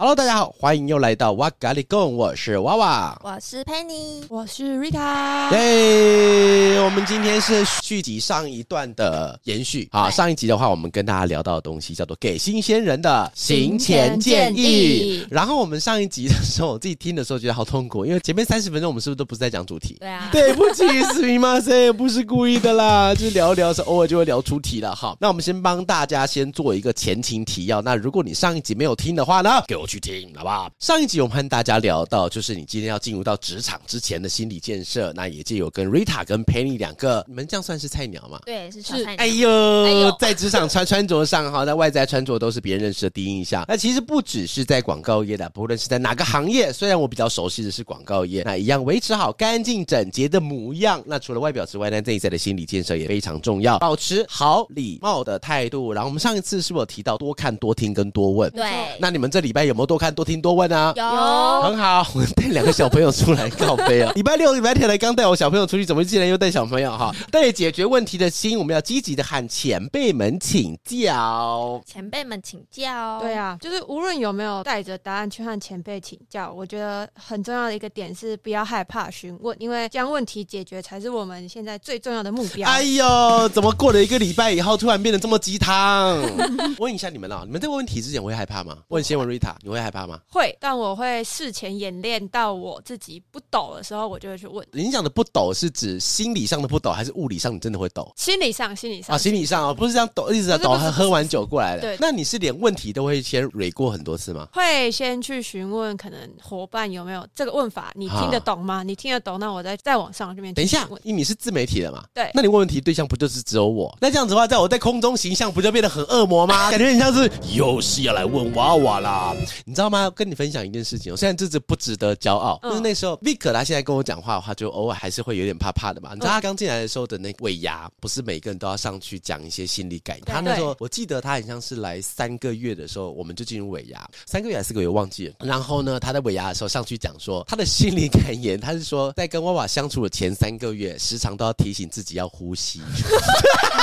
Hello，大家好，欢迎又来到哇嘎哩供，我是娃娃，我是 Penny，我是 Rita。耶，我们今天是续集上一段的延续。好，上一集的话，我们跟大家聊到的东西叫做给新鲜人的行前建议。然后我们上一集的时候，我自己听的时候觉得好痛苦，因为前面三十分钟我们是不是都不是在讲主题？对啊，对不起，すみません，不是故意的啦，就是聊一聊的时候，偶尔就会聊出题了。好，那我们先帮大家先做一个前情提要。那如果你上一集没有听的话呢，给我。 去听好不好？上一集我们和大家聊到，就是你今天要进入到职场之前的心理建设。那也就有跟 Rita 跟 Penny 两个，你们这样算是菜鸟吗？对，是小菜鸟。哎呦，哎呦在职场穿穿着上哈，在外在穿着都是别人认识的第一印象。那其实不只是在广告业的，不论是在哪个行业，虽然我比较熟悉的是广告业，那一样维持好干净整洁的模样。那除了外表之外呢，内在的心理建设也非常重要，保持好礼貌的态度。然后我们上一次是不是有提到多看、多听跟多问？对。那你们这礼拜有没有多看、多听、多问啊？有，很好。我 带两个小朋友出来告飞啊！礼拜六、礼拜天来刚带我小朋友出去，怎么竟然又带小朋友哈？带解决问题的心，我们要积极的喊前辈们请教。前辈们请教，对啊，就是无论有没有带着答案去和前辈请教，我觉得很重要的一个点是不要害怕询问，因为将问题解决才是我们现在最重要的目标。哎呦，怎么过了一个礼拜以后，突然变得这么鸡汤？问一下你们了，你们在问问题之前会害怕吗？问先问 Rita，你会害怕吗？会，但我会事前演练到我自己不抖的时候，我就会去问。你讲的不抖是指心理上的不抖，还是物理上你真的会抖？心理上，心理上啊，心理上啊，不是这样抖，一直在抖，喝喝完酒过来的。对，那你是连问题都会先蕊过很多次吗？会先去询问，可能伙伴有没有这个问法，你听得懂吗？你听得懂，那我再再往上这边。等一下，因为你是自媒体的嘛？对，那你问问题对象不就是只有我？那这样子的话，在我在空中形象不就变得很恶魔吗？感觉很像是又是要来问娃娃啦，你知道吗？跟你分享一件事情，我虽然这次不值得骄傲，就是那时候 Vic 他现在跟我讲话的话，就偶尔还是会有点怕怕的嘛。你知道他刚进来的时候的那尾牙，不是每个人都要上去讲一些心理感言。他那时候我记得他很像是来三个月的时候，我们就进入尾牙，三个月还是四个月忘记了。然后呢，他在尾牙的时候上去讲说他的心理感言，他是说在跟娃娃相处的前三个月，时常都要提醒自己要呼吸。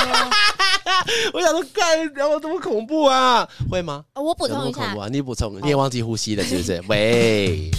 我想说，干，然后这么恐怖啊？会吗？我补充一下，你补充，你也忘记呼吸了，是不是？喂。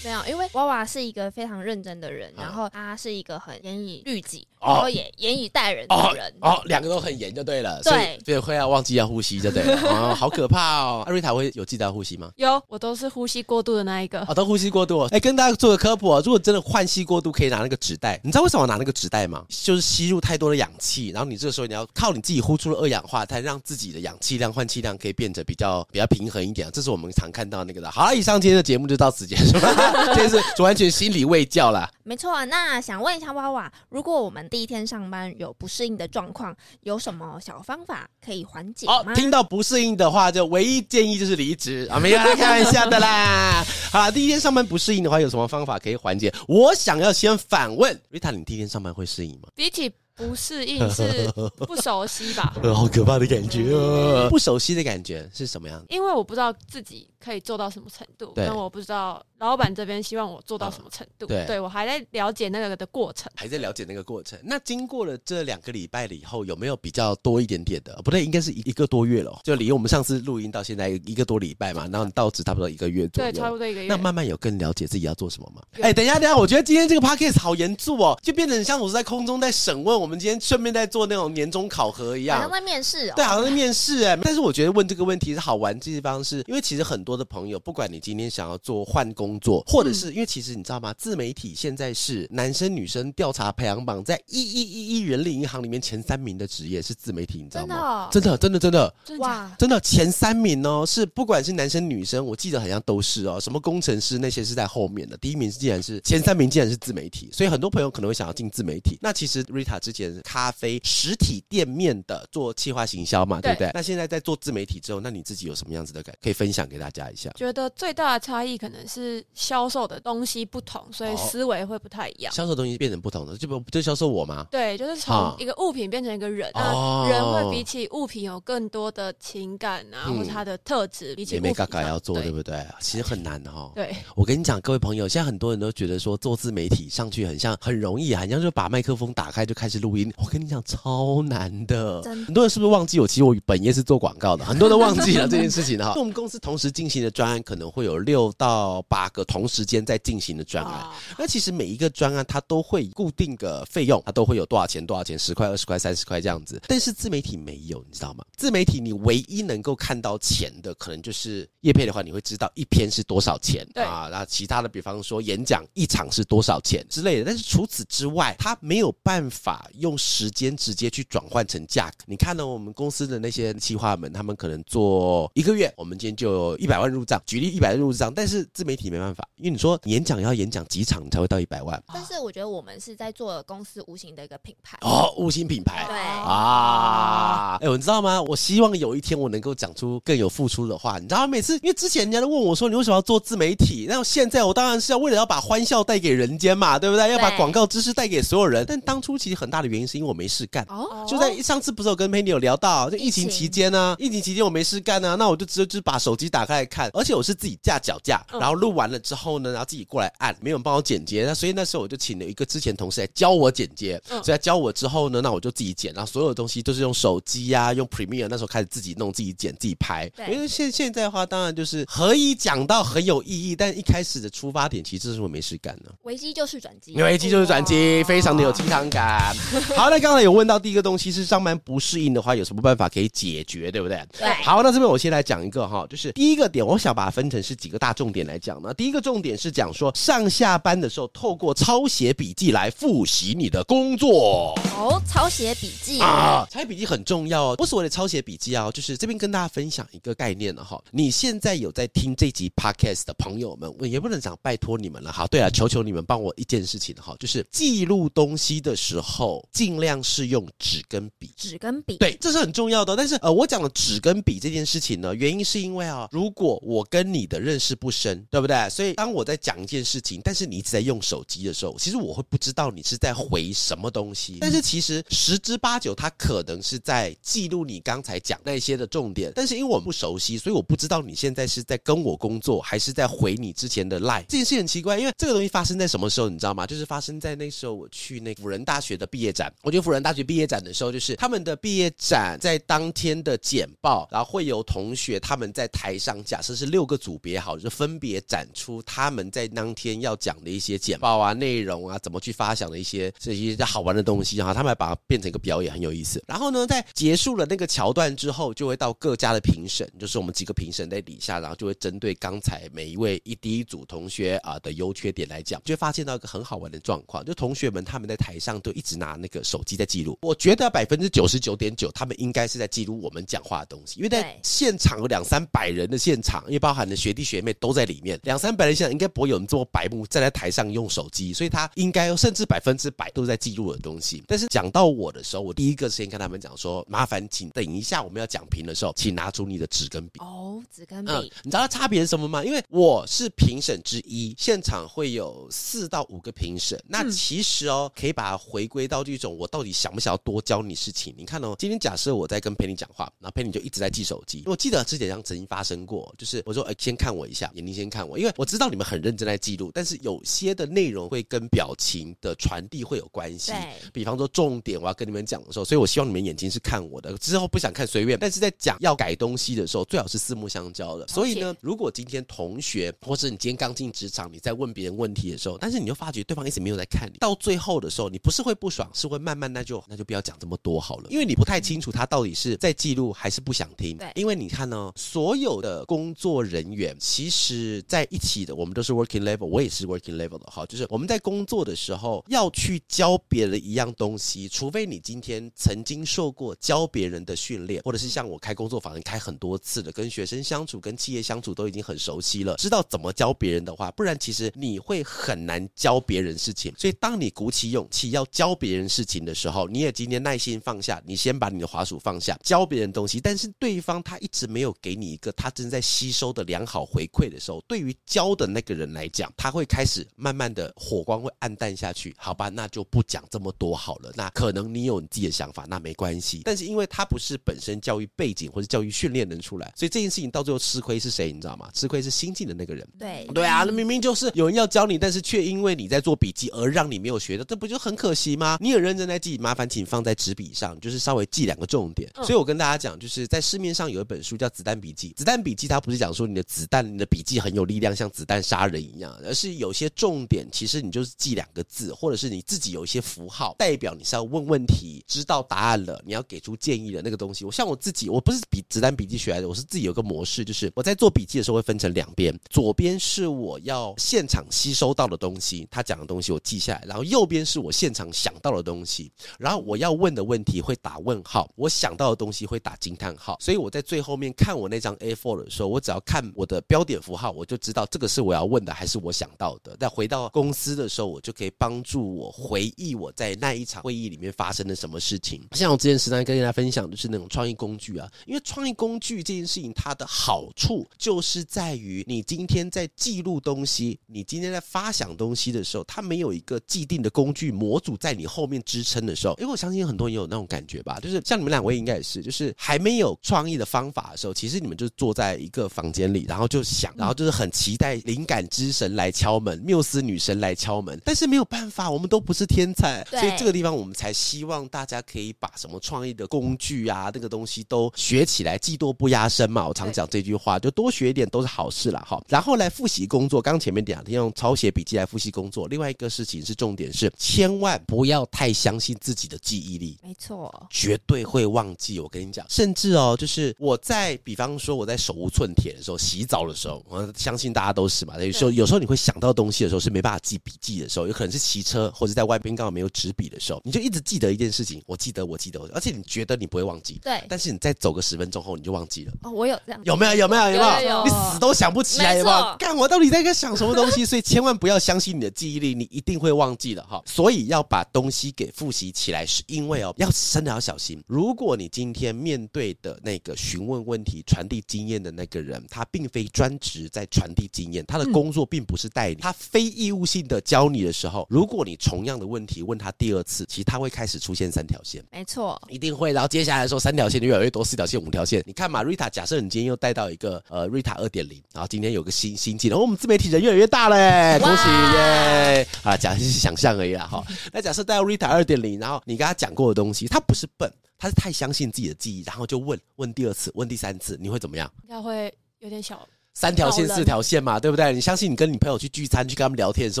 没有，因为娃娃是一个非常认真的人，然后他是一个很严以律己，然后也严以待人的人。哦，两个都很严就对了。对，所以会要忘记要呼吸就对了。哦，好可怕哦！阿瑞塔会有记得要呼吸吗？有，我都是呼吸过度的那一个。哦，都呼吸过度。哎，跟大家做个科普啊，如果真的换气过度，可以拿那个纸袋。你知道为什么拿那个纸袋吗？就是吸入太多的氧气，然后你这个时候你要靠你自己呼出了二氧化碳，让自己的氧气量、换气量可以变得比较比较平衡一点。这是我们常看到那个的。好了，以上今天的节目就到此结束了。这是。完全心理卫教啦，没错啊。那想问一下娃娃，如果我们第一天上班有不适应的状况，有什么小方法可以缓解吗？哦，听到不适应的话，就唯一建议就是离职啊，没有啦，开玩笑的啦。好，第一天上班不适应的话，有什么方法可以缓解？我想要先反问，Rita，你第一天上班会适应吗？比起不适应是 不熟悉吧？好可怕的感觉啊！不熟悉的感觉是什么样？因为我不知道自己可以做到什么程度，但我不知道。老板这边希望我做到什么程度？对，对我还在了解那个的过程，还在了解那个过程。那经过了这两个礼拜了以后，有没有比较多一点点的？不对，应该是一一个多月了，就离我们上次录音到现在一个多礼拜嘛。然后你到职差不多一个月左右，对，差不多一个月。那慢慢有更了解自己要做什么吗？哎，等一下，等一下，我觉得今天这个 podcast 好严肃哦，就变成像我是在空中在审问，我们今天顺便在做那种年终考核一样，好像在面试哦。对，好像在面试哎。但是我觉得问这个问题是好玩的地方，是因为其实很多的朋友，不管你今天想要做换工作，或者是因为其实你知道吗？自媒体现在是男生女生调查排行榜在一一一一人力银行里面前三名的职业是自媒体，你知道吗？真的，真的，真的，真的，哇，真的前三名哦！是不管是男生女生，我记得好像都是哦。什么工程师那些是在后面的，第一名是竟然是前三名，竟然是自媒体。所以很多朋友可能会想要进自媒体。那其实 Rita 之前前咖啡实体店面的做企划行销嘛，对不对？那现在在做自媒体之后，那你自己有什么样子的感可以分享给大家一下？觉得最大的差异可能是销售的东西不同，所以思维会不太一样。销售东西变成不同的，就不就销售我吗？对，就是从一个物品变成一个人，哦、那人会比起物品有更多的情感啊，嗯、或者他的特质，比起物品。嘎嘎要做，对，对不对？其实很难的哈。对，我跟你讲，各位朋友，现在很多人都觉得说做自媒体上去很像很容易，好像就把麦克风打开就开始录音。我跟你讲，超难的。很多人是不是忘记我？其实我本业是做广告的，很多人都忘记了这件事情哈。我们公司同时进行的专案可能会有六到八个同时间在进行的专案。那其实每一个专案它都会固定个费用，它都会有多少钱多少钱，十块、二十块、三十块这样子。但是自媒体没有，你知道吗？自媒体你唯一能够看到钱的，可能就是叶配的话，你会知道一篇是多少钱啊。那其他的，比方说演讲一场是多少钱之类的。但是除此之外，它没有办法用时间直接去转换成价格。你看呢？我们公司的那些企划们，他们可能做一个月，我们今天就有一百万入账。举例一百万入账，但是自媒体没办法，因为你说演讲要演讲几场你才会到一百万。但是我觉得我们是在做公司无形的一个品牌哦，无形品牌。对啊，哎，你知道吗？我希望有一天我能够讲出更有付出的话。你知道？每次因为之前人家都问我说，你为什么要做自媒体？那现在我当然是要为了要把欢笑带给人间嘛，对不对？要把广告知识带给所有人。但当初其实很大的原因是因为我没事干。哦，就在上次不是有跟 Penny 有聊到，就疫情期间呢，疫情期间我没事干呢，那我就直接就把手机打开来看，而且我是自己架脚架，然后录完了之后呢，然后自己过来按，没有人帮我剪接，那所以那时候我就请了一个之前同事来教我剪接，所以他教我之后呢，那我就自己剪，然后所有的东西都是用手机呀、啊，用 Premiere，那时候开始自己弄、自己剪、自己拍。因为现现在的话，当然就是可以讲到很有意义，但一开始的出发点其实是我没事干呢。危机就是转机，危机就是转机，非常的有鸡汤感。好，那刚才有问到第一个东西是上班不适应的话，有什么办法可以解决，对不对？对。好，那这边我先来讲一个哈，就是第一个点，我想把它分成是几个大重点来讲呢。第一个重点是讲说上下班的时候，透过抄写笔记来复习你的工作。哦，抄写笔记啊，抄写笔记很重要哦。不是我的抄写笔记啊，就是这边跟大家分享一个概念了哈。你现在有在听这集 podcast 的朋友们，我也不能讲拜托你们了哈。对啊，求求你们帮我一件事情哈，就是记录东西的时候，尽量是用纸跟笔。纸跟笔，对，这是很重要的。但是呃，我讲的纸跟笔这件事情呢，原因是因为啊，如果我跟你的认识不深，对不对？所以当我在讲一件事情，但是你一直在用手机的时候，其实我会不知道你是在回什么东西。但是其实十之八九，他可能是在记录你刚才讲那些的重点。但是因为我们不熟悉，所以我不知道你现在是在跟我工作，还是在回你之前的 line。这件事很奇怪，因为这个东西发生在什么时候，你知道吗？就是发生在那时候我去那辅仁大学的毕业展。我觉得辅仁大学毕业展的时候，就是他们的毕业展在当天的简报，然后会有同学他们在台上，假设是六个组别好，就分别展出他们在当天要讲的一些简报啊、内容啊，怎么去发想的一些这些好玩的东西然后。他们还把它变成一个表演，很有意思。然后呢，在结束了那个桥段之后，就会到各家的评审，就是我们几个评审在底下，然后就会针对刚才每一位一第一组同学啊的优缺点来讲，就会发现到一个很好玩的状况，就同学们他们在台上都一直拿那个手机在记录。我觉得百分之九十九点九，他们应该是在记录我们讲话的东西，因为在现场有两三百人的现场，因为包含了学弟学妹都在里面，两三百人现场应该不会有人这么白目站在台上用手机，所以他应该甚至百分之百都在记录的东西。但是讲到我的时候，我第一个先跟他们讲说，麻烦请等一下我们要讲评的时候，请拿出你的纸跟笔。哦，纸跟笔，嗯，你知道它差别是什么吗？因为我是评审之一，现场会有四到五个评审，那其实哦，可以把它回归到这种我到底想不想要多教你事情。你看哦，今天假设我在跟 Penny 讲话，然后 Penny 就一直在记手机。我记得之前这样曾经发生过，就是我说，哎，先看我一下，眼睛先看我，因为我知道你们很认真在记录，但是有些的内容会跟表情的传递会有关系。对，比方说重点我要跟你们讲的时候，所以我希望你们眼睛是看我的，之后不想看随便。但是在讲要改东西的时候，最好是四目相交的。所以呢，如果今天同学或者你今天刚进职场，你在问别人问题的时候，但是你又发觉对方一直没有在看你，到最后的时候，你不是会不爽，是会慢慢那就那就不要讲这么多好了，因为你不太清楚他到底是在记录还是不想听。对，因为你看呢，所有的工作人员其实在一起的，我们都是 working level，我也是 working level 的哈，就是我们在工作的时候要去教别人一样东西，除非你今天曾经受过教别人的训练，或者是像我开工作坊开很多次的，跟学生相处、跟企业相处都已经很熟悉了，知道怎么教别人的话，不然其实你会很难教别人事情。所以当你鼓起勇气要教别人件事情的时候，你也今天耐心放下，你先把你的滑鼠放下，教别人东西，但是对方他一直没有给你一个他正在吸收的良好回馈的时候，对于教的那个人来讲，他会开始慢慢的火光会暗淡下去。好吧，那就不讲这么多好了。那可能你有你自己的想法，那没关系。但是因为他不是本身教育背景或者教育训练能出来，所以这件事情到最后吃亏是谁？你知道吗？吃亏是新进的那个人。对对啊，那明明就是有人要教你，但是却因为你在做笔记而让你没有学的，这不就很可惜吗？你有认真在记，麻烦请放在纸笔上，就是稍微记两个重点。所以我跟大家讲，就是在市面上有一本书叫《子弹笔记》，子弹笔记它不是讲说你的子弹、你的笔记很有力量，像子弹杀人一样，而是有些重点，其实你就是记两个字，或者是你自己有一些符号，代表你是要问问题，知道答案了，你要给出建议的那个东西。我像我自己，我不是笔子弹笔记学来的，我是自己有个模式，就是我在做笔记的时候会分成两边，左边是我要现场吸收到的东西，他讲的东西我记下来，然后右边是我现场想到的东西，然后我要问的问题会打问号，我想到的东西会打惊叹号，所以我在最后面看我那张 A4 的时候，我只要看我的标点符号，我就知道这个是我要问的还是我想到的。但回到公司的时候，我就可以帮助我回忆我在那一场会议里面发生了什么事情。像我之前时常跟大家分享的是那种创意工具啊，因为创意工具这件事情，它的好处就是在于你今天在记录东西，你今天在发想东西的时候，它没有一个既定的工具模组在你后面支撑的时候，因为我相信很多人也有那种感觉吧，就是像你们两位应该也是，就是还没有创意的方法的时候，其实你们就坐在一个房间里，然后就想，然后就是很期待灵感之神来敲门，缪斯女神来敲门，但是没有办法，我们都不是天才，所以这个地方我们才希望大家可以把什么创意的工具啊，那个东西都学起来，技多不压身嘛。我常讲这句话，就多学一点都是好事啦。哈，然后来复习工作，刚前面讲用抄写笔记来复习工作，另外一个事情是重点是，千万不要太相信自己的记忆力，没错，绝对会忘记。我跟你讲，甚至哦，就是我在比方说我在手无寸铁的时候，洗澡的时候，我相信大家都是嘛。有时候有时候你会想到东西的时候是没办法记笔记的时候，有可能是骑车或者在外边刚好没有纸笔的时候，你就一直记得一件事情，我记得，我记得，而且你觉得你不会忘记，对，但是你再走个十分钟后你就忘记了。哦，我有这样，有没有？有没有？有没有？你死都想不起来，有没有？干，我到底在想什么东西？所以千万不要相信你的记忆力，你一定会忘记的哈。所以要把东西给复习起来，是因为哦，要真的要小心。如果你今天面对的那个询问问题、传递经验的那个人，他并非专职在传递经验，他的工作并不是带你，他非义务性的教你的时候，如果你同样的问题问他第二次，其实他会开始出现三条线，没错，一定会。然后接下来说，三条线就越来越多，四条线、五条线。你看嘛，瑞塔，假设你今天又带到一个呃瑞塔二点零，然后今天有个新新技能，我们自媒体人越来越大嘞，恭喜耶！啊，假设是想象而已啦哈。那假设带到瑞塔二点零，然后你跟他讲过的东西，他不是笨，他是太相信自己的记忆，然后就问问第二次，问第三次，你会怎么样？应该会有点小。三条线、四条线嘛，对不对？你相信你跟你朋友去聚餐，去跟他们聊天的时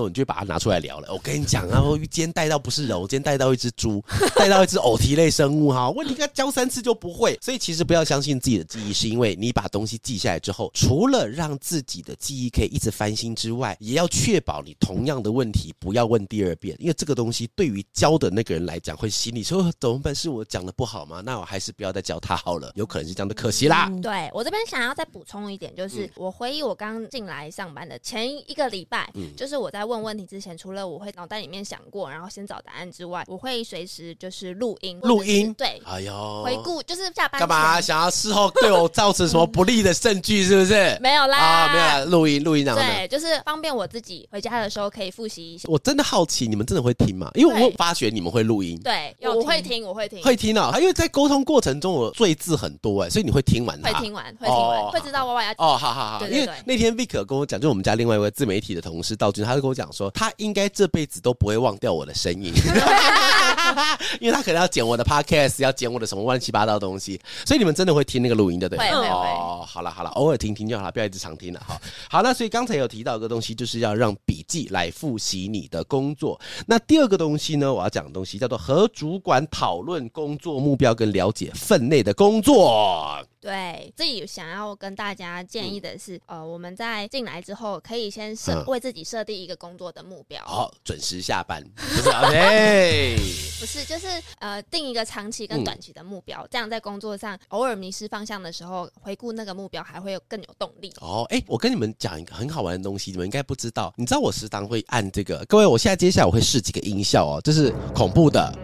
候，你就把它拿出来聊了。我跟你讲啊，我今天带到不是人，我今天带到一只猪，带到一只偶蹄类生物哈。问题应该教三次就不会，所以其实不要相信自己的记忆，是因为你把东西记下来之后，除了让自己的记忆可以一直翻新之外，也要确保你同样的问题不要问第二遍，因为这个东西对于教的那个人来讲，会心里说怎么办？是我讲的不好吗？那我还是不要再教他好了，有可能是这样的，可惜啦。嗯、对我这边想要再补充一点，就是、嗯、我回忆我刚。进来上班的前一个礼拜，嗯，就是我在问问题之前，除了我会脑袋里面想过，然后先找答案之外，我会随时就是录音，录音，对，哎呦，回顾就是下班干嘛？想要事后对我造成什么不利的证据，是不是？没有啦，啊，没有啦，录音，录音，对，就是方便我自己回家的时候可以复习一下。我真的好奇，你们真的会听吗？因为我发觉你们会录音，对，我会听，我会听，会听啊，因为在沟通过程中我赘字很多哎，所以你会听完，会听完，会听完，会知道娃娃要哦，好好好，因为那天 Vic 跟我讲，就我们。家另外一位自媒体的同事道君，他就跟我讲说，他应该这辈子都不会忘掉我的声音，因为他可能要剪我的 podcast，要剪我的什么乱七八糟的东西，所以你们真的会听那个录音的，对。哦，好了好了，偶尔听听就好了，不要一直常听了哈。好，那所以刚才有提到一个东西，就是要让笔记来复习你的工作。那第二个东西呢，我要讲的东西叫做和主管讨论工作目标跟了解分内的工作。对，自己想要跟大家建议的是，嗯、呃，我们在进来之后，可以先设、嗯、为自己设定一个工作的目标。好，准时下班，不是 OK？不是，就是呃，定一个长期跟短期的目标，嗯、这样在工作上偶尔迷失方向的时候，回顾那个目标，还会有更有动力。哦，哎，我跟你们讲一个很好玩的东西，你们应该不知道。你知道我时常会按这个，各位，我现在接下来我会试几个音效哦，这是恐怖的。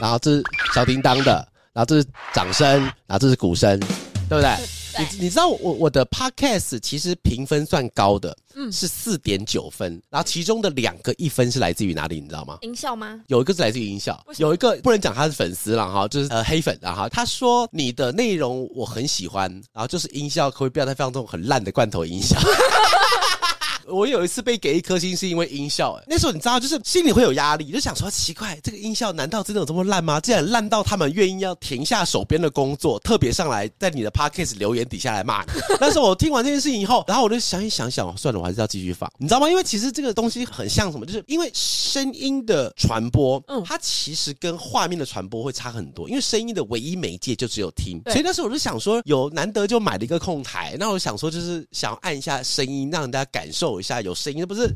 然后这是小叮当的，然后这是掌声，然后这是鼓声，对不对？你你知道我我的 podcast 其实评分算高的，嗯，是四点九分，然后其中的两个一分是来自于哪里？你知道吗？音效吗？有一个是来自于音效，有一个不能讲他是粉丝了哈，就是呃黑粉啊哈，他说你的内容我很喜欢，然后就是音效可以不要再放这种很烂的罐头音效。我有一次被给一颗星，是因为音效。哎，那时候你知道，就是心里会有压力，就想说奇怪，这个音效难道真的有这么烂吗？竟然烂到他们愿意要停下手边的工作，特别上来在你的 podcast 留言底下来骂你。但是我听完这件事情以后，然后我就想一想想，算了，我还是要继续放，你知道吗？因为其实这个东西很像什么，就是因为声音的传播，嗯，它其实跟画面的传播会差很多，因为声音的唯一媒介就只有听，所以那时候我就想说，有难得就买了一个控台，那我想说就是想要按一下声音，让大家感受一下有声音，不是。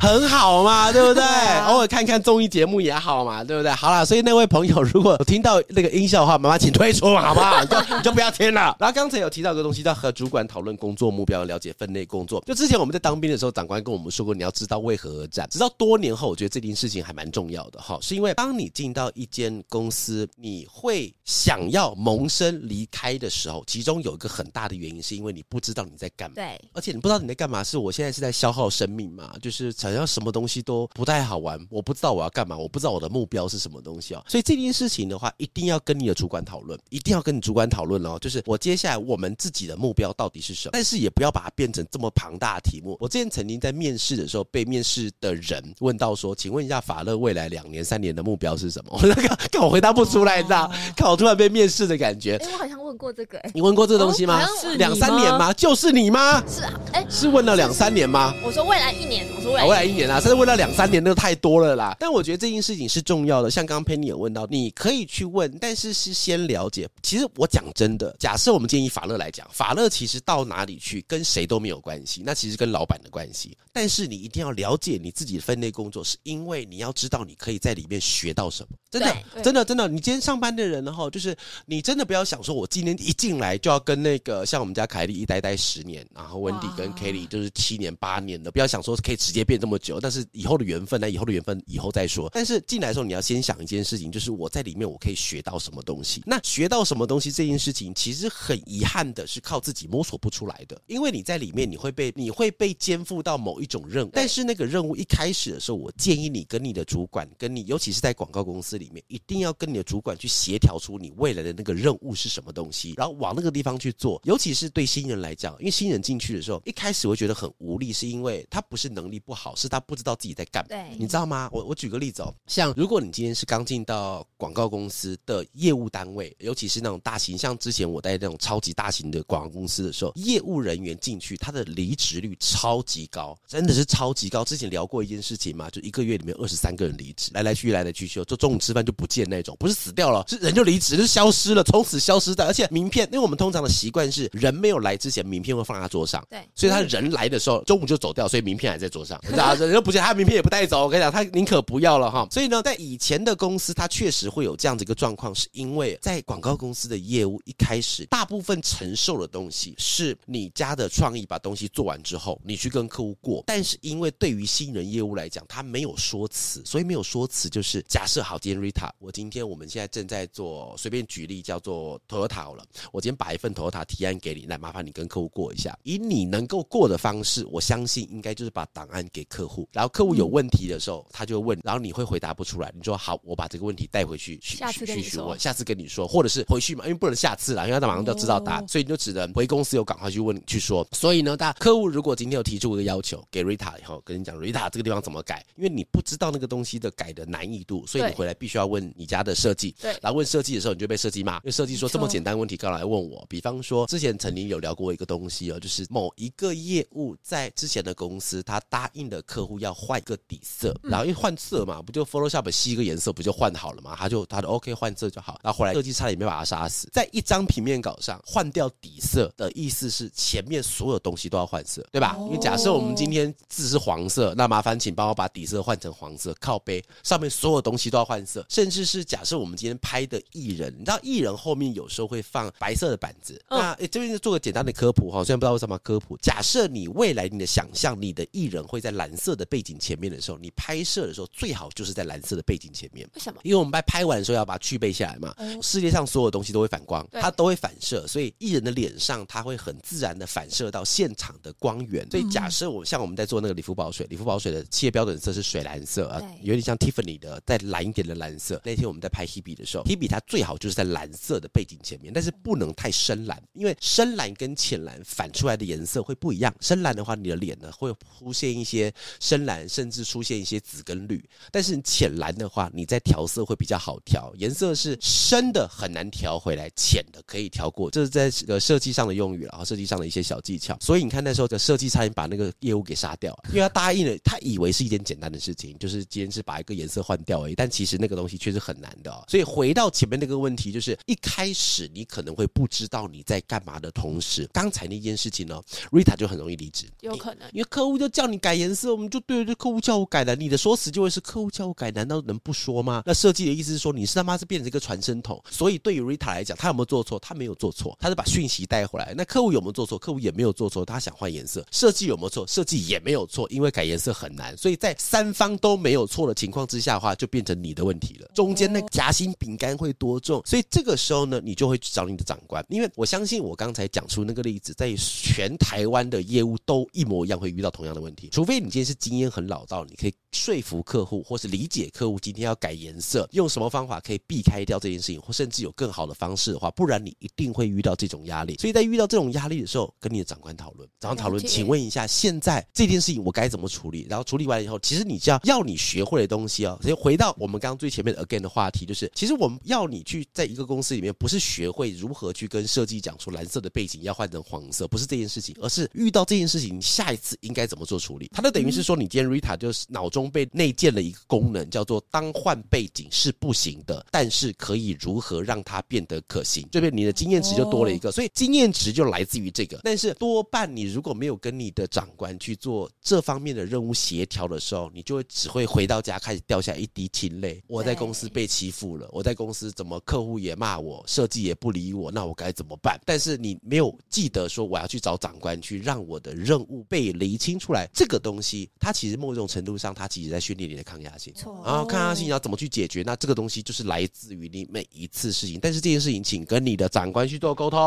很好嘛，对不对？偶尔看看综艺节目也好嘛，对不对？好啦，所以那位朋友如果有听到那个音效的话，麻烦请退出，好不好？你 就你就不要听了。然后刚才有提到一个东西，叫和主管讨论工作目标，了解分内工作。就之前我们在当兵的时候，长官跟我们说过，你要知道为何而战。直到多年后，我觉得这件事情还蛮重要的哈，是因为当你进到一间公司，你会想要萌生离开的时候，其中有一个很大的原因，是因为你不知道你在干嘛。对，而且你不知道你在干嘛，是我现在是在消耗生命嘛？就是想要什么东西都不太好玩，我不知道我要干嘛，我不知道我的目标是什么东西哦。所以这件事情的话，一定要跟你的主管讨论，一定要跟你主管讨论哦。就是我接下来我们自己的目标到底是什么？但是也不要把它变成这么庞大的题目。我之前曾经在面试的时候，被面试的人问到说：“请问一下，法乐未来两年、三年的目标是什么？” 我那个看我回答不出来，你知道？看我突然被面试的感觉。哎，我好像问过这个，哎，你问过这个东西吗？是两三年吗？就是你吗？是啊，哎，是问了两三年吗？我说未来一年，我说未来一年啊，甚至问了。两三年都太多了啦，但我觉得这件事情是重要的。像刚刚 Penny 有问到，你可以去问，但是是先了解。其实我讲真的，假设我们建议法乐来讲，法乐其实到哪里去跟谁都没有关系，那其实跟老板的关系。但是你一定要了解你自己的分内工作，是因为你要知道你可以在里面学到什么。真的，真的，真的，你今天上班的人呢，哈，就是你真的不要想说，我今天一进来就要跟那个像我们家凯莉一待待十年，然后温迪跟 Kelly 就是七年八年的，不要想说可以直接变这么久，但是。以后的缘分，呢以后的缘分以后再说。但是进来的时候，你要先想一件事情，就是我在里面我可以学到什么东西。那学到什么东西这件事情，其实很遗憾的是靠自己摸索不出来的。因为你在里面，你会被你会被肩负到某一种任务。但是那个任务一开始的时候，我建议你跟你的主管，跟你尤其是在广告公司里面，一定要跟你的主管去协调出你未来的那个任务是什么东西，然后往那个地方去做。尤其是对新人来讲，因为新人进去的时候，一开始会觉得很无力，是因为他不是能力不好，是他不知道自己在干嘛。对，你知道吗？我我举个例子哦，像如果你今天是刚进到广告公司的业务单位，尤其是那种大型，像之前我在那种超级大型的广告公司的时候，业务人员进去，他的离职率超级高，真的是超级高。之前聊过一件事情嘛，就一个月里面二十三个人离职，来来去去，来来去去，就中午吃饭就不见那种，不是死掉了，是人就离职，就消失了，从此消失在。而且名片，因为我们通常的习惯是人没有来之前，名片会放在他桌上，对，所以他人来的时候，中午就走掉，所以名片还在桌上，你知道人又不见，他名片也不带走。我跟你讲，他宁可不要了哈。所以呢，在以前的公司，他确实会有这样子一个状况，是因为在广告公司的业务一开始，大部分承受的东西是你家的创意，把东西做完之后，你去跟客户过。但是因为对于新人业务来讲，他没有说辞，所以没有说辞就是假设好，今天 Rita，我今天我们现在正在做，随便举例叫做 Toyota 好了，我今天把一份 Toyota 提案给你，来麻烦你跟客户过一下。以你能够过的方式，我相信应该就是把档案给客户，然后客户有问题的时候，他就问，然后你会回答不出来，你说好，我把这个问题带回去，去去询问，下次跟你说，或者是回去嘛，因为不能下次了，因为他马上就要知道答案，所以你就只能回公司，有赶快去问去说。所以呢，大家客户如果今天有提出一个要求给 Rita 以后，跟你讲 Rita 这个地方怎么改，因为你不知道那个东西的改的难易度，所以你回来必须要问你家的设计，对，然后问设计的时候，你就被设计骂，因为设计说这么简单问题，刚来问我。比方说之前曾经有聊过一个东西哦，就是某一个业务在之前的公司，他答应的客户要换一个底色，然后一换色嘛，不就 Photoshop 吸一个颜色不就换好了嘛？他就他的 OK 换色就好。然后后来设计差点没把他杀死，在一张平面稿上换掉底色的意思是前面所有东西都要换色，对吧？因为假设我们今天字是黄色，那麻烦请帮我把底色换成黄色，靠背上面所有东西都要换色。色，甚至是假设我们今天拍的艺人，你知道艺人后面有时候会放白色的板子。嗯、那诶这边就做个简单的科普哈，虽然不知道为什么科普。假设你未来你的想象，你的艺人会在蓝色的背景前面的时候，你拍摄的时候最好就是在蓝色的背景前面。为什么？因为我们拍拍完的时候要把它去背下来嘛。嗯、世界上所有东西都会反光，它都会反射，所以艺人的脸上它会很自然的反射到现场的光源。所以假设我像我们在做那个理肤宝水，理肤宝水的企业标准色是水蓝色啊，有点像 Tiffany 的再蓝一点的蓝色。那天我们在拍 Hebe 的时候，Hebe 它最好就是在蓝色的背景前面，但是不能太深蓝，因为深蓝跟浅蓝反出来的颜色会不一样。深蓝的话，你的脸呢会出现一些深蓝，甚至出现一些紫跟绿。但是浅蓝的话，你在调色会比较好调，颜色是深的很难调回来，浅的可以调过。这是在这个设计上的用语，然后设计上的一些小技巧。所以你看那时候的设计差点把那个业务给杀掉，因为他答应了，他以为是一件简单的事情，就是今天是把一个颜色换掉而已。但其实那个东西确实很难的。所以回到前面那个问题，就是一开始你可能会不知道你在干嘛的同时，刚才那件事情呢，Rita 就很容易离职，有可能，因为客户就叫你改颜色，我们就对着客户叫我改的，你的说辞就会是客户叫我改，难道能不说吗？那设计的意思是说，你是他妈是变成一个传声筒，所以对于 Rita 来讲，他有没有做错？他没有做错，他是把讯息带回来。那客户有没有做错？客户也没有做错，他想换颜色。设计有没有错？设计也没有错，因为改颜色很难，所以在三方都没有错的情况之下的话，就变成你的问题中间那夹心饼干会多重？所以这个时候呢，你就会去找你的长官，因为我相信我刚才讲出那个例子，在全台湾的业务都一模一样会遇到同样的问题，除非你今天是经验很老道，你可以说服客户，或是理解客户今天要改颜色，用什么方法可以避开掉这件事情，或甚至有更好的方式的话，不然你一定会遇到这种压力。所以在遇到这种压力的时候，跟你的长官讨论，长官讨论，请问一下，现在这件事情我该怎么处理？然后处理完以后，其实你就要要你学会的东西哦。所以回到我们刚刚最前面的 again 的话题，就是其实我们要你去在一个公司里面，不是学会如何去跟设计讲出蓝色的背景要换成黄色，不是这件事情，而是遇到这件事情，下一次应该怎么做处理？它就等于是说，你今天 Rita 就是脑中被内建了一个功能，叫做当换背景是不行的，但是可以如何让它变得可行？这边你的经验值就多了一个，所以经验值就来自于这个。但是多半你如果没有跟你的长官去做这方面的任务协调的时候，你就会只会回到家开始掉下一滴清泪。我在公司被欺负了，我在公司怎么客户也骂我，设计也不理我，那我该怎么办？但是你没有记得说我要去找长官去让我的任务被厘清出来。这个东西它其实某种程度上，它其实在训练你的抗压性。然后抗压性你要怎么去解决？那这个东西就是来自于你每一次事情。但是这件事情，请跟你的长官去做沟通。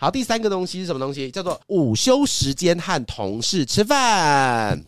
好，第三个东西是什么东西？叫做午休时间和同事吃饭。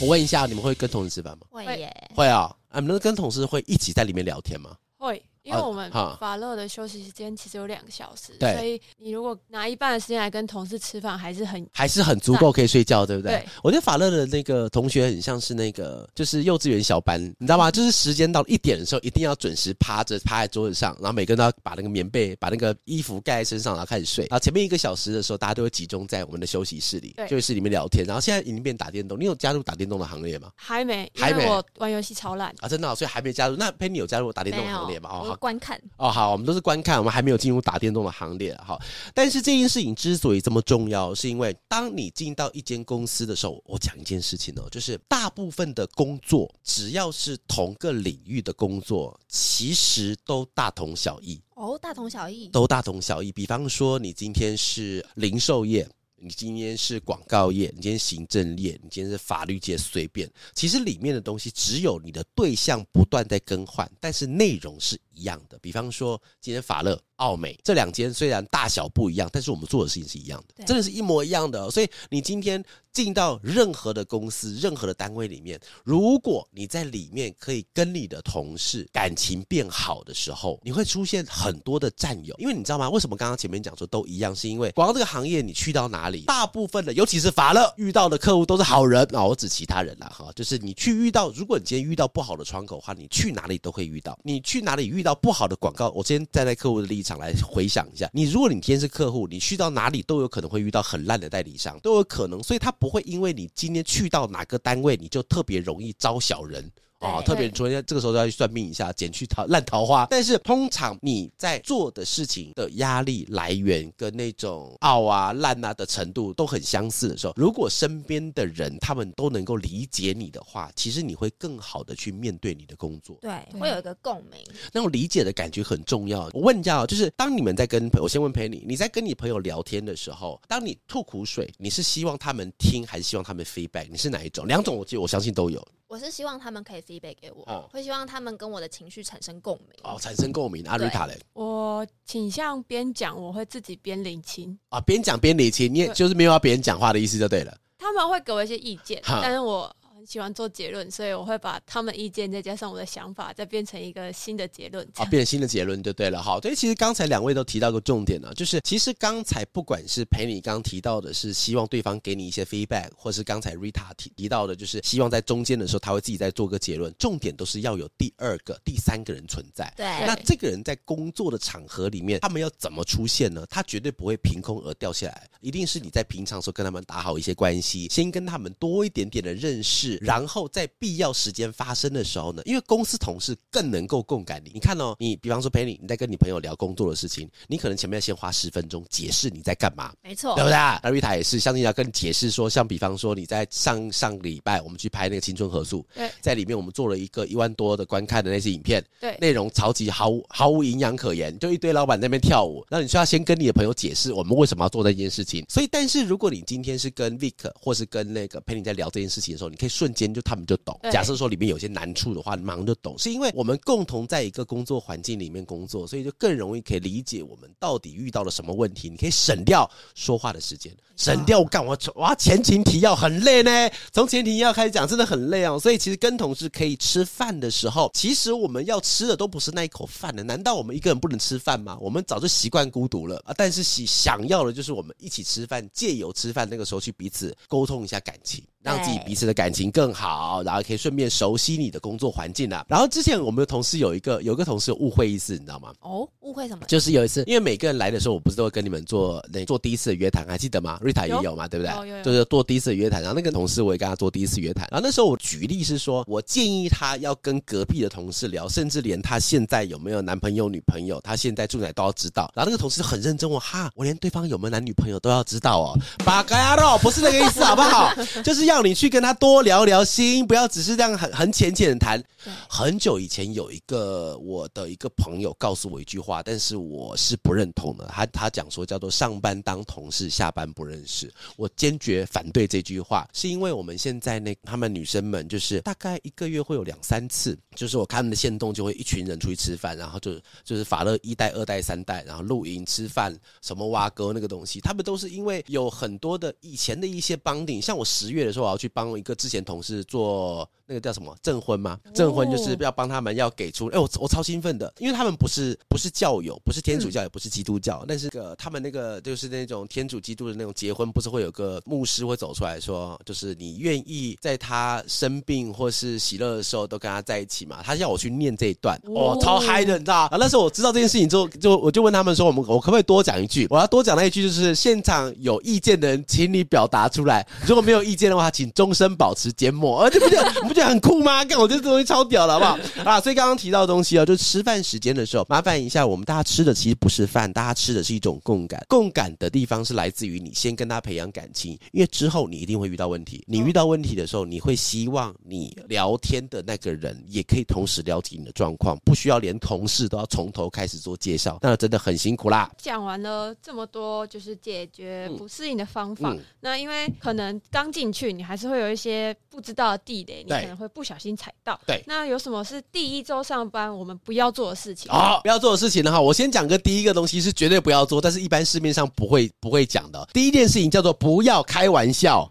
我问一下，你们会跟同事吃饭吗？会耶，会啊。你们跟同事会一起在里面聊天吗？会。因为我们法乐的休息时间其实有两个小时，对，所以你如果拿一半的时间来跟同事吃饭，还是很还是很足够可以睡觉，对不对？对，我觉得法乐的那个同学很像是那个就是幼稚园小班，你知道吗？就是时间到一点的时候，一定要准时趴着趴在桌子上，然后每个人都要把那个棉被、把那个衣服盖在身上，然后开始睡。然后前面一个小时的时候，大家都会集中在我们的休息室里，休息室里面聊天。然后现在已经变打电动，你有加入打电动的行列吗？还没，还没。我玩游戏超烂啊，真的，所以还没加入。那 Penny 有加入打电动的行列吗？哦，观看哦。好，我们都是观看，我们还没有进入打电动的行列。好，但是这件事情之所以这么重要，是因为当你进到一间公司的时候，我讲一件事情哦，就是大部分的工作，只要是同个领域的工作，其实都大同小异。哦，大同小异，都大同小异。比方说，你今天是零售业。你今天是广告业，你今天行政业，你今天是法律界，随便。其实里面的东西只有你的对象不断在更换，但是内容是一样的。比方说，今天法乐、奥美这两间虽然大小不一样，但是我们做的事情是一样的，真的是一模一样的。所以你今天进到任何的公司、任何的单位里面，如果你在里面可以跟你的同事感情变好的时候，你会出现很多的战友。因为你知道吗？为什么刚刚前面讲说都一样？是因为广告这个行业，你去到哪里，大部分的，尤其是法乐遇到的客户都是好人啊。我指其他人了哈，就是你去遇到，如果你今天遇到不好的窗口的话，你去哪里都会遇到。你去哪里遇遇到不好的广告，我先站在客户的立场来回想一下，你如果你今天是客户，你去到哪里都有可能会遇到很烂的代理商，都有可能。所以他不会因为你今天去到哪个单位，你就特别容易招小人。啊，特别说这个时候都要去算命一下，减去桃烂桃花。但是通常你在做的事情的压力来源跟那种傲啊烂啊的程度都很相似的时候，如果身边的人他们都能够理解你的话，其实你会更好的去面对你的工作。对，会有一个共鸣，那种理解的感觉很重要。我问一下，就是当你们在跟朋友，我先问陪你，你在跟你朋友聊天的时候，当你吐苦水，你是希望他们听，还是希望他们 feedback？你是哪一种？两种，我记得我相信都有。我是希望他们可以 feedback 给我，哦、会希望他们跟我的情绪产生共鸣。哦，产生共鸣。阿瑞塔嘞，我倾向边讲，我会自己边理清。啊，边讲边理清，你也就是没有要别人讲话的意思就对了。他们会给我一些意见，哈但是我。喜欢做结论，所以我会把他们意见再加上我的想法，再变成一个新的结论。啊，变成新的结论就对了。好，所以其实刚才两位都提到个重点呢，就是其实刚才不管是陪你刚提到的是希望对方给你一些 feedback，或是刚才 Rita 提提到的，就是希望在中间的时候他会自己再做个结论。重点都是要有第二个、第三个人存在。对，那这个人在工作的场合里面，他们要怎么出现呢？他绝对不会凭空而掉下来，一定是你在平常的时候跟他们打好一些关系，先跟他们多一点点的认识，然后在。必要时间发生的时候呢，因为公司同事更能够共感你。你看哦，你比方说陪你，你在跟你朋友聊工作的事情，你可能前面要先花十分钟解释你在干嘛，没错，对不对？那瑞塔也是，相信要跟你解释说，像比方说你在上上礼拜我们去拍那个青春合宿，对，在里面我们做了一个一万多的观看的那些影片，对，内容超级毫无毫无营养可言，就一堆老板在那边跳舞，那你需要先跟你的朋友解释我们为什么要做这件事情。所以，但是如果你今天是跟 Vic 或是跟那个陪你在聊这件事情的时候，你可以瞬间就他们就懂。假设说里面。有些难处的话，你马上就懂，是因为我们共同在一个工作环境里面工作，所以就更容易可以理解我们到底遇到了什么问题。你可以省掉说话的时间，省掉我干我哇前情提要很累呢，从前情提要开始讲真的很累哦。所以其实跟同事可以吃饭的时候，其实我们要吃的都不是那一口饭的。难道我们一个人不能吃饭吗？我们早就习惯孤独了啊！但是喜想要的就是我们一起吃饭，借由吃饭那个时候去彼此沟通一下感情。让自己彼此的感情更好，然后可以顺便熟悉你的工作环境啊。然后之前我们的同事有一个有一个同事误会一次，你知道吗？哦，误会什么？就是有一次，因为每个人来的时候，我不是都会跟你们做那做第一次的约谈，还记得吗？Rita 也有嘛，有对不对？有有有就是做第一次的约谈。然后那个同事我也跟他做第一次约谈。然后那时候我举例是说，我建议他要跟隔壁的同事聊，甚至连他现在有没有男朋友女朋友，他现在住哪都要知道。然后那个同事很认真问，哈，我连对方有没有男女朋友都要知道哦。八嘎呀肉，不是那个意思，好不好？就是要你去跟他多。聊聊心，不要只是这样很很浅浅的谈。很久以前有一个我的一个朋友告诉我一句话，但是我是不认同的。他他讲说叫做上班当同事，下班不认识。我坚决反对这句话，是因为我们现在那他们女生们就是大概一个月会有两三次，就是我看他们的线动就会一群人出去吃饭，然后就就是法乐一代、二代、三代，然后露营吃饭什么挖哥那个东西，他们都是因为有很多的以前的一些帮顶，像我十月的时候我要去帮一个。之前同事做那个叫什么证婚吗？证婚就是要帮他们要给出，哎，我我超兴奋的，因为他们不是不是教友，不是天主教，也不是基督教，但是个他们那个就是那种天主基督的那种结婚，不是会有个牧师会走出来说，就是你愿意在他生病或是喜乐的时候都跟他在一起嘛？他要我去念这一段，哦，超嗨的，你知道？啊，那时候我知道这件事情之后，就我就问他们说，我们我可不可以多讲一句？我要多讲那一句，就是现场有意见的人，请你表达出来；如果没有意见的话，请终身保。持缄默，而且不觉得你不觉得很酷吗？干，我觉得这东西超屌了，好不好？啊，所以刚刚提到的东西哦，就是吃饭时间的时候，麻烦一下，我们大家吃的其实不是饭，大家吃的是一种共感。共感的地方是来自于你先跟他培养感情，因为之后你一定会遇到问题。你遇到问题的时候，你会希望你聊天的那个人也可以同时了解你的状况，不需要连同事都要从头开始做介绍，那真的很辛苦啦。讲完了这么多，就是解决不适应的方法。嗯嗯、那因为可能刚进去，你还是会有一些。不知道的地雷，你可能会不小心踩到。对，那有什么是第一周上班我们不要做的事情？好，不要做的事情的话，我先讲个第一个东西是绝对不要做，但是一般市面上不会不会讲的。第一件事情叫做不要开玩笑。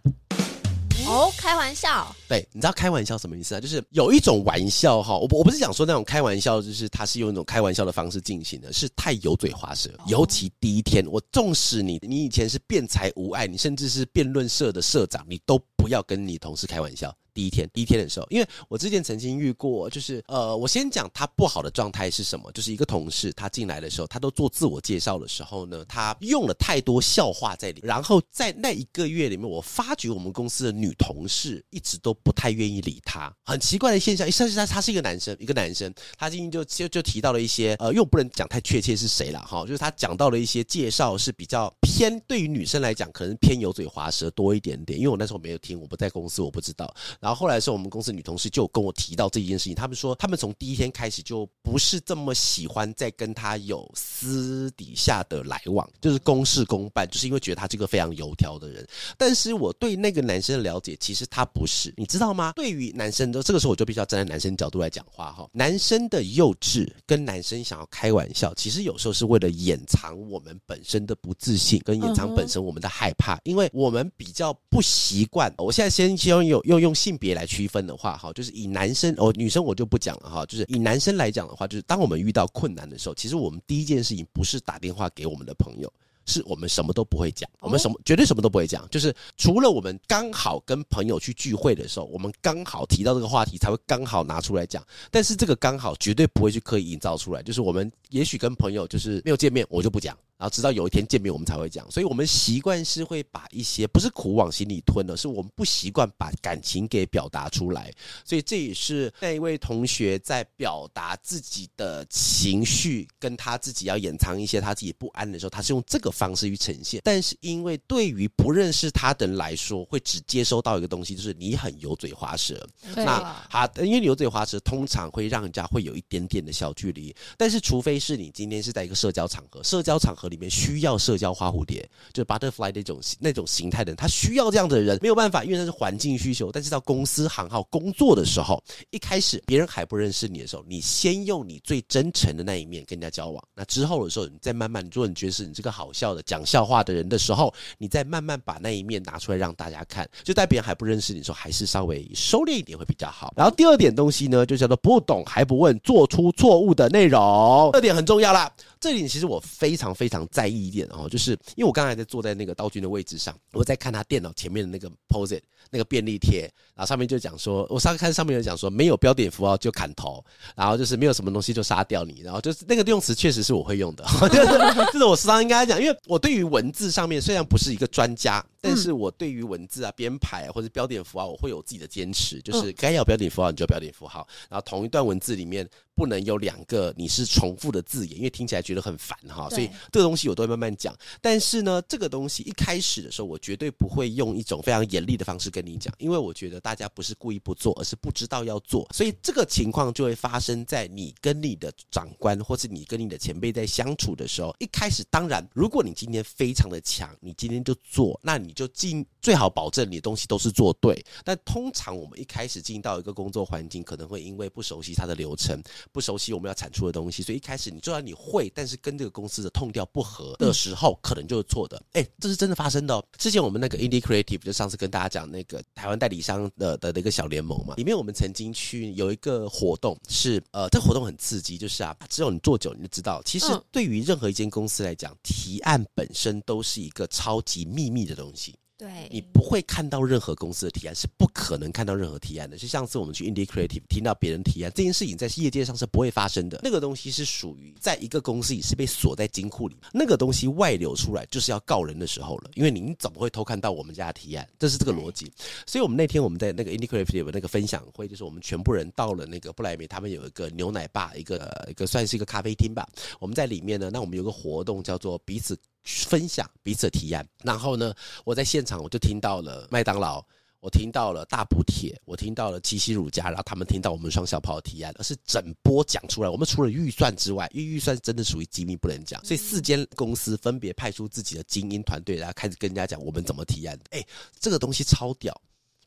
哦，开玩笑。对，你知道开玩笑什么意思啊？就是有一种玩笑哈，我我不是讲说那种开玩笑，就是它是用一种开玩笑的方式进行的，是太油嘴滑舌。尤其第一天，我纵使你你以前是辩才无碍，你甚至是辩论社的社长，你都不要跟你同事开玩笑。第一天，第一天的时候，因为我之前曾经遇过，就是呃，我先讲他不好的状态是什么，就是一个同事他进来的时候，他都做自我介绍的时候呢，他用了太多笑话在里，然后在那一个月里面，我发觉我们公司的女同事一直都不太愿意理他，很奇怪的现象。一上去他他是一个男生，一个男生，他今天就就就提到了一些呃，又不能讲太确切是谁了哈，就是他讲到了一些介绍是比较偏对于女生来讲，可能偏油嘴滑舌多一点点，因为我那时候没有听，我不在公司，我不知道。然后后来的时候我们公司女同事就跟我提到这件事情，他们说他们从第一天开始就不是这么喜欢再跟他有私底下的来往，就是公事公办，就是因为觉得他这个非常油条的人。但是我对那个男生的了解，其实他不是，你知道吗？对于男生的这个时候，我就必须要站在男生角度来讲话哈。男生的幼稚跟男生想要开玩笑，其实有时候是为了掩藏我们本身的不自信，跟掩藏本身我们的害怕，因为我们比较不习惯。我现在先希望有用用性别来区分的话，哈，就是以男生哦，女生我就不讲了哈。就是以男生来讲的话，就是当我们遇到困难的时候，其实我们第一件事情不是打电话给我们的朋友。是我们什么都不会讲，我们什么绝对什么都不会讲，就是除了我们刚好跟朋友去聚会的时候，我们刚好提到这个话题，才会刚好拿出来讲。但是这个刚好绝对不会去刻意营造出来，就是我们也许跟朋友就是没有见面，我就不讲。然后直到有一天见面，我们才会讲。所以，我们习惯是会把一些不是苦往心里吞的，是我们不习惯把感情给表达出来。所以，这也是那一位同学在表达自己的情绪，跟他自己要掩藏一些他自己不安的时候，他是用这个方式去呈现。但是，因为对于不认识他的人来说，会只接收到一个东西，就是你很油嘴滑舌。那好，因为你油嘴滑舌，通常会让人家会有一点点的小距离。但是，除非是你今天是在一个社交场合，社交场合。里面需要社交花蝴蝶，就是 butterfly 那种那种形态的人，他需要这样的人，没有办法，因为那是环境需求。但是到公司行号工作的时候，一开始别人还不认识你的时候，你先用你最真诚的那一面跟人家交往。那之后的时候，你再慢慢，如果你觉得是你这个好笑的讲笑话的人的时候，你再慢慢把那一面拿出来让大家看。就在别人还不认识你的时候，还是稍微收敛一点会比较好。然后第二点东西呢，就叫做不懂还不问，做出错误的内容。这点很重要啦。这里其实我非常非常在意一点哦，就是因为我刚才在坐在那个刀君的位置上，我在看他电脑前面的那个 POS-it 那个便利贴，然后上面就讲说，我上次看上面有讲说，没有标点符号就砍头，然后就是没有什么东西就杀掉你，然后就是那个用词确实是我会用的，就是这是我时常应该讲，因为我对于文字上面虽然不是一个专家，但是我对于文字啊编排或者标点符号，我会有自己的坚持，就是该要标点符号你就标点符号，然后同一段文字里面。不能有两个你是重复的字眼，因为听起来觉得很烦哈，所以这个东西我都会慢慢讲。但是呢，这个东西一开始的时候，我绝对不会用一种非常严厉的方式跟你讲，因为我觉得大家不是故意不做，而是不知道要做。所以这个情况就会发生在你跟你的长官，或是你跟你的前辈在相处的时候。一开始，当然，如果你今天非常的强，你今天就做，那你就尽最好保证你的东西都是做对。但通常我们一开始进到一个工作环境，可能会因为不熟悉它的流程。不熟悉我们要产出的东西，所以一开始你就算你会，但是跟这个公司的 tone 调不合的时候，可能就是错的。哎、欸，这是真的发生的哦。之前我们那个 Indie Creative 就上次跟大家讲那个台湾代理商的的那个小联盟嘛，里面我们曾经去有一个活动是，呃，这活动很刺激，就是啊，只有你做久你就知道，其实对于任何一间公司来讲，提案本身都是一个超级秘密的东西。对，你不会看到任何公司的提案，是不可能看到任何提案的。就上次我们去 Indie Creative 听到别人提案，这件事情在业界上是不会发生的。那个东西是属于在一个公司里是被锁在金库里，那个东西外流出来就是要告人的时候了。因为您怎么会偷看到我们家的提案？这是这个逻辑。所以我们那天我们在那个 Indie Creative 那个分享会，就是我们全部人到了那个布莱梅，他们有一个牛奶吧，一个一个算是一个咖啡厅吧。我们在里面呢，那我们有个活动叫做彼此。分享彼此的提案，然后呢，我在现场我就听到了麦当劳，我听到了大补帖，我听到了七夕乳加，然后他们听到我们双小炮的提案，而是整波讲出来。我们除了预算之外，因为预算真的属于机密不能讲，所以四间公司分别派出自己的精英团队，然后开始跟人家讲我们怎么提案。诶，这个东西超屌，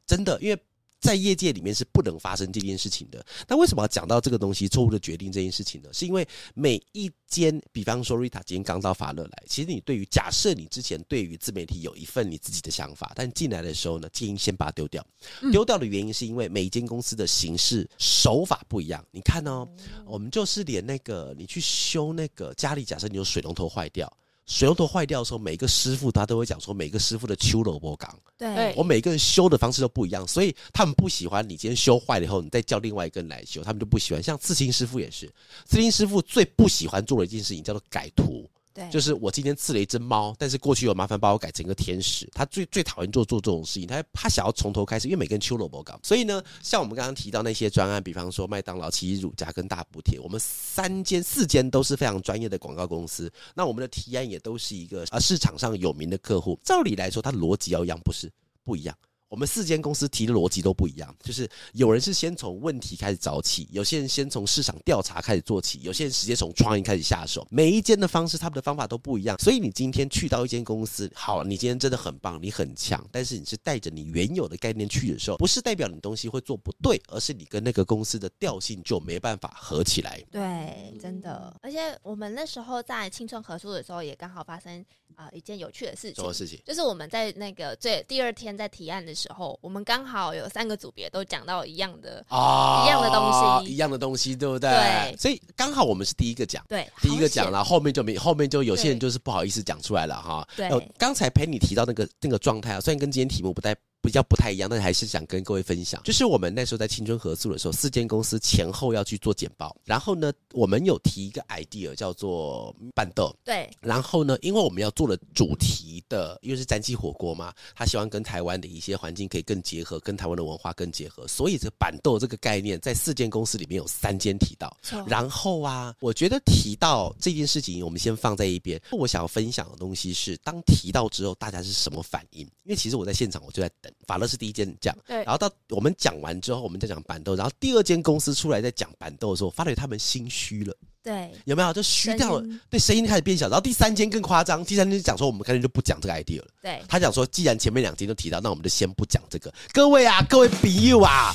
真的，因为。在业界里面是不能发生这件事情的。那为什么要讲到这个东西错误的决定这件事情呢？是因为每一间，比方说 Rita 今天刚到法乐来，其实你对于假设你之前对于自媒体有一份你自己的想法，但进来的时候呢，建议先把它丢掉。丢掉的原因是因为每一间公司的形式手法不一样。你看哦，我们就是连那个你去修那个家里，假设你有水龙头坏掉。水龙头坏掉的时候，每个师傅他都会讲说，每个师傅的修萝卜岗，对，我每个人修的方式都不一样，所以他们不喜欢你今天修坏了以后，你再叫另外一个人来修，他们就不喜欢。像刺青师傅也是，刺青师傅最不喜欢做的一件事情叫做改图。对，就是我今天刺了一只猫，但是过去有麻烦把我改成一个天使。他最最讨厌做做这种事情，他他想要从头开始，因为每个人秋萝卜搞。所以呢，像我们刚刚提到那些专案，比方说麦当劳、奇乳加跟大补帖，我们三间四间都是非常专业的广告公司。那我们的提案也都是一个啊市场上有名的客户。照理来说，它逻辑要一样，不是不一样。我们四间公司提的逻辑都不一样，就是有人是先从问题开始找起，有些人先从市场调查开始做起，有些人直接从创意开始下手。每一间的方式，他们的方法都不一样。所以你今天去到一间公司，好，你今天真的很棒，你很强，但是你是带着你原有的概念去的时候，不是代表你东西会做不对，而是你跟那个公司的调性就没办法合起来。对，真的。而且我们那时候在青春合作的时候，也刚好发生啊、一件有趣的事情。什么事情？就是我们在那个最第二天在提案的时候。时候，我们刚好有三个组别都讲到一样的啊，一样的东西，一样的东西，对不对？对，所以刚好我们是第一个讲，对，第一个讲了，后面就没，后面就有些人就是不好意思讲出来了哈。对，刚才陪你提到那个那个状态啊，虽然跟今天题目不太。比较不太一样，但还是想跟各位分享，就是我们那时候在青春合宿的时候，四间公司前后要去做简报，然后呢，我们有提一个 idea 叫做板豆，对，然后呢，因为我们要做的主题的，因为是詹记火锅嘛，他希望跟台湾的一些环境可以更结合，跟台湾的文化更结合，所以这板豆这个概念在四间公司里面有三间提到，然后啊，我觉得提到这件事情，我们先放在一边。我想要分享的东西是，当提到之后，大家是什么反应？因为其实我在现场，我就在等。法乐是第一间讲，对，然后到我们讲完之后，我们再讲板豆，然后第二间公司出来再讲板豆的时候，发觉他们心虚了，对，有没有？就虚掉了，对，声音开始变小。然后第三间更夸张，第三间讲说我们干脆就不讲这个 idea 了，对，他讲说，既然前面两集都提到，那我们就先不讲这个。各位啊，各位朋友啊。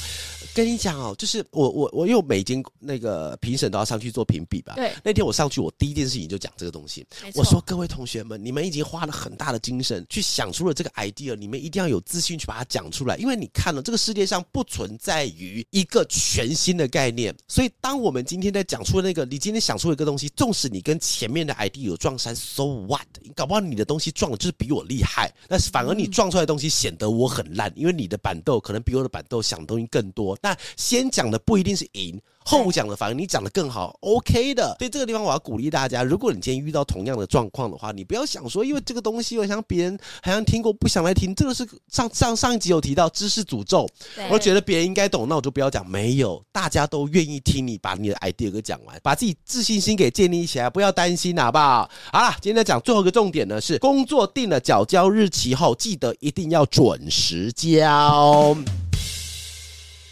跟你讲哦，就是我我我因为每间那个评审都要上去做评比吧。对。那天我上去，我第一件事情就讲这个东西。我说各位同学们，你们已经花了很大的精神去想出了这个 idea，你们一定要有自信去把它讲出来。因为你看了这个世界上不存在于一个全新的概念，所以当我们今天在讲出那个，你今天想出了一个东西，纵使你跟前面的 idea 有撞衫，so what？搞不好你的东西撞的就是比我厉害，但是反而你撞出来的东西显得我很烂，因为你的板豆可能比我的板豆想的东西更多。那先讲的不一定是赢。后讲的反而你讲的更好，OK 的。所以这个地方我要鼓励大家，如果你今天遇到同样的状况的话，你不要想说，因为这个东西我想别人好像听过，不想来听。这个是上上上一集有提到知识诅咒，我觉得别人应该懂，那我就不要讲。没有，大家都愿意听你把你的 idea 给讲完，把自己自信心给建立起来，不要担心，好不好？好了，今天讲最后一个重点呢，是工作定了缴交日期后，记得一定要准时交。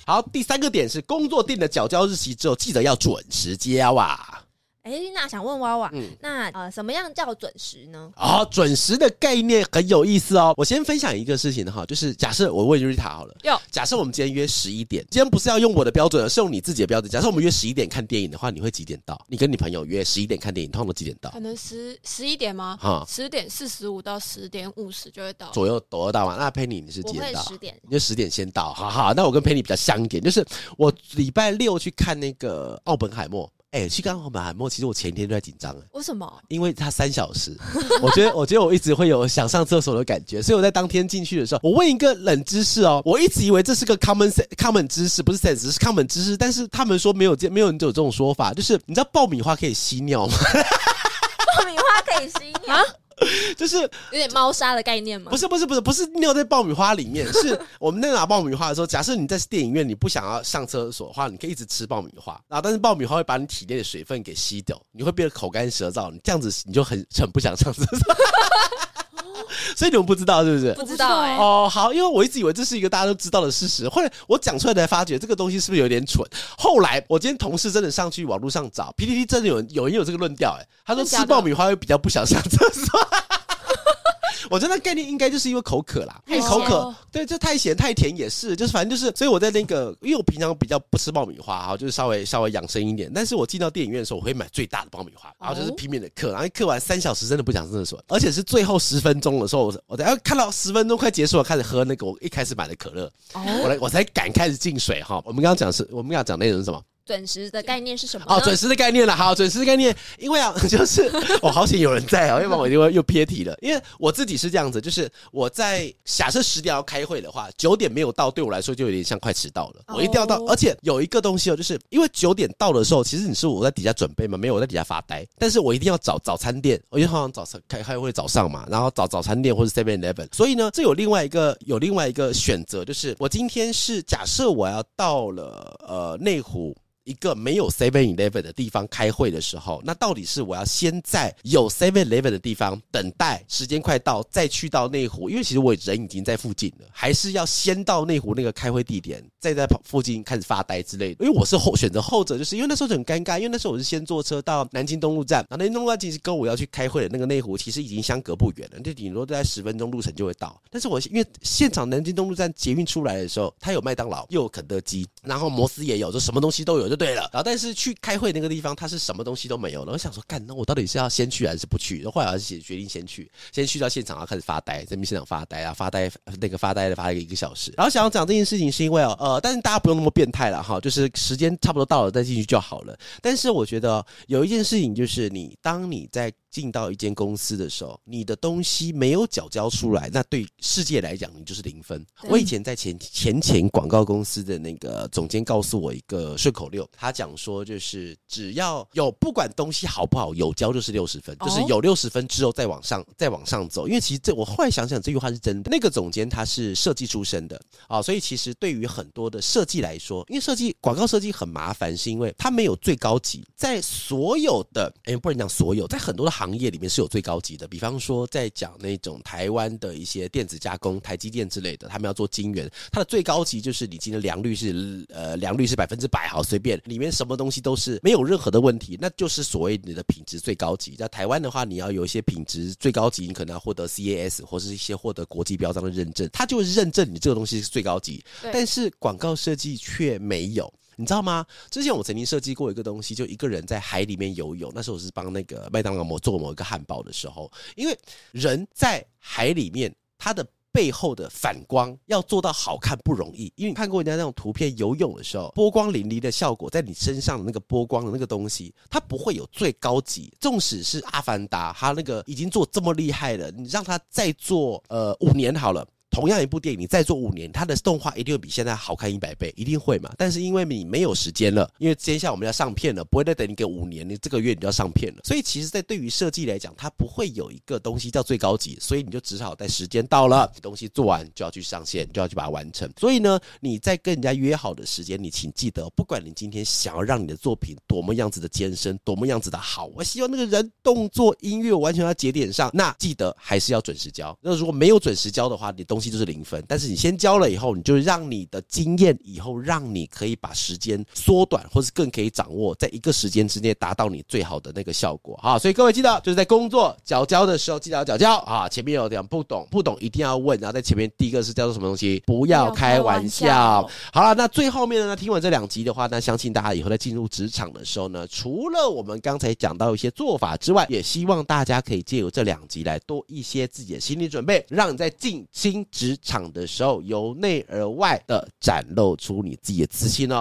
好，第三个点是工作定的缴交日期之后，记得要准时交啊。哎，那想问娃娃，嗯，那呃，什么样叫准时呢？啊、哦，准时的概念很有意思哦。我先分享一个事情哈，就是假设我问瑞塔好了，哟，假设我们今天约十一点，今天不是要用我的标准，而是用你自己的标准。假设我们约十一点看电影的话，你会几点到？你跟你朋友约十一点看电影，通常都几点到？可能十十一点吗？哈，十点四十五到十点五十就会到，左右左右到嘛。那佩妮你是几点到？十点，你就十点先到。好好，那我跟佩妮比较像一点，就是我礼拜六去看那个奥本海默。哎、欸，去刚好马莫，其实我前一天都在紧张哎。为什么？因为他三小时，我觉得，我觉得我一直会有想上厕所的感觉，所以我在当天进去的时候，我问一个冷知识哦，我一直以为这是个 common common 知识，不是 sense，是 common 知识，但是他们说没有这没有人有这种说法，就是你知道爆米花可以吸尿吗？爆米花可以吸尿？就是有点猫砂的概念吗？不是不是不是不是尿在爆米花里面，是我们在拿爆米花的时候，假设你在电影院，你不想要上厕所的话，你可以一直吃爆米花，然后但是爆米花会把你体内的水分给吸掉，你会变得口干舌燥，你这样子你就很很不想上厕所。所以你们不知道是不是？不知道哎、欸。哦，好，因为我一直以为这是一个大家都知道的事实，后来我讲出来才发觉这个东西是不是有点蠢。后来我今天同事真的上去网络上找 PTT，真的有人有人有这个论调，哎，他说吃爆米花会比较不想上厕所。我觉得那概念应该就是因为口渴啦，因为口渴，对，就太咸太甜也是，就是反正就是，所以我在那个，因为我平常比较不吃爆米花哈，就是稍微稍微养生一点。但是我进到电影院的时候，我会买最大的爆米花，然后就是拼命的嗑，然后嗑完三小时真的不想上厕所，而且是最后十分钟的时候，我我等下看到十分钟快结束了，开始喝那个我一开始买的可乐，我来我才敢开始进水哈。我们刚刚讲是，我们刚刚讲内容是什么？准时的概念是什么？哦，准时的概念了。好，准时的概念，因为啊，就是我、哦、好险有人在啊，要不然我就会又偏题了。因为我自己是这样子，就是我在假设十点要开会的话，九点没有到，对我来说就有点像快迟到了。我一定要到，而且有一个东西哦，就是因为九点到的时候，其实你是我在底下准备嘛，没有我在底下发呆，但是我一定要找早餐店，我就好像早上开开会早上嘛，然后找早餐店或者 Seven Eleven，所以呢，这有另外一个有另外一个选择，就是我今天是假设我要到了呃内湖。一个没有 Seven Eleven 的地方开会的时候，那到底是我要先在有 Seven Eleven 的地方等待时间快到，再去到内湖？因为其实我人已经在附近了，还是要先到内湖那个开会地点，再在附近开始发呆之类的？因为我是后选择后者，就是因为那时候就很尴尬，因为那时候我是先坐车到南京东路站，然后南京东路站其实跟我要去开会的那个内湖其实已经相隔不远了，就顶多在十分钟路程就会到。但是我因为现场南京东路站捷运出来的时候，它有麦当劳，又有肯德基，然后摩斯也有，就什么东西都有，就对了。然后但是去开会那个地方，他是什么东西都没有了。我想说，干，那我到底是要先去还是不去？然后后来还是决定先去，先去到现场，然后开始发呆，在那边现场发呆啊，发呆那个发呆的发了一个一个小时。然后想要讲这件事情，是因为哦，呃，但是大家不用那么变态了哈，就是时间差不多到了再进去就好了。但是我觉得有一件事情，就是你当你在。进到一间公司的时候，你的东西没有缴交出来，那对世界来讲，你就是零分。我以前在前前前广告公司的那个总监告诉我一个顺口溜，他讲说就是只要有不管东西好不好，有交就是六十分，就是有六十分之后再往上再往上走。因为其实这我后来想想这句话是真的。那个总监他是设计出身的啊，所以其实对于很多的设计来说，因为设计广告设计很麻烦，是因为它没有最高级，在所有的哎不能讲所有，在很多的行。业里面是有最高级的，比方说在讲那种台湾的一些电子加工，台积电之类的，他们要做晶圆，它的最高级就是你今天良率是呃良率是百分之百，好随便，里面什么东西都是没有任何的问题，那就是所谓你的品质最高级。在台湾的话，你要有一些品质最高级，你可能要获得 CAS 或是一些获得国际标章的认证，它就是认证你这个东西是最高级。但是广告设计却没有。你知道吗？之前我曾经设计过一个东西，就一个人在海里面游泳。那时候我是帮那个麦当劳模做某一个汉堡的时候，因为人在海里面，它的背后的反光要做到好看不容易。因为你看过人家那种图片，游泳的时候波光粼粼的效果，在你身上的那个波光的那个东西，它不会有最高级。纵使是阿凡达，它那个已经做这么厉害了，你让它再做呃五年好了。同样一部电影，你再做五年，它的动画一定会比现在好看一百倍，一定会嘛？但是因为你没有时间了，因为接下来我们要上片了，不会再等你给五年，你这个月你就要上片了。所以其实，在对于设计来讲，它不会有一个东西叫最高级，所以你就只好在时间到了，东西做完就要去上线，就要去把它完成。所以呢，你在跟人家约好的时间，你请记得，不管你今天想要让你的作品多么样子的艰深，多么样子的好，我希望那个人动作、音乐完全要节点上，那记得还是要准时交。那如果没有准时交的话，你东西就是零分，但是你先交了以后，你就让你的经验以后让你可以把时间缩短，或是更可以掌握在一个时间之内达到你最好的那个效果。好，所以各位记得就是在工作缴交的时候记得要缴交啊。前面有点不懂，不懂一定要问。然后在前面第一个是叫做什么东西？不要开玩笑。好了，那最后面呢？听完这两集的话，那相信大家以后在进入职场的时候呢，除了我们刚才讲到一些做法之外，也希望大家可以借由这两集来多一些自己的心理准备，让你在进新职场的时候由内而外的展露出你自己的自信哦。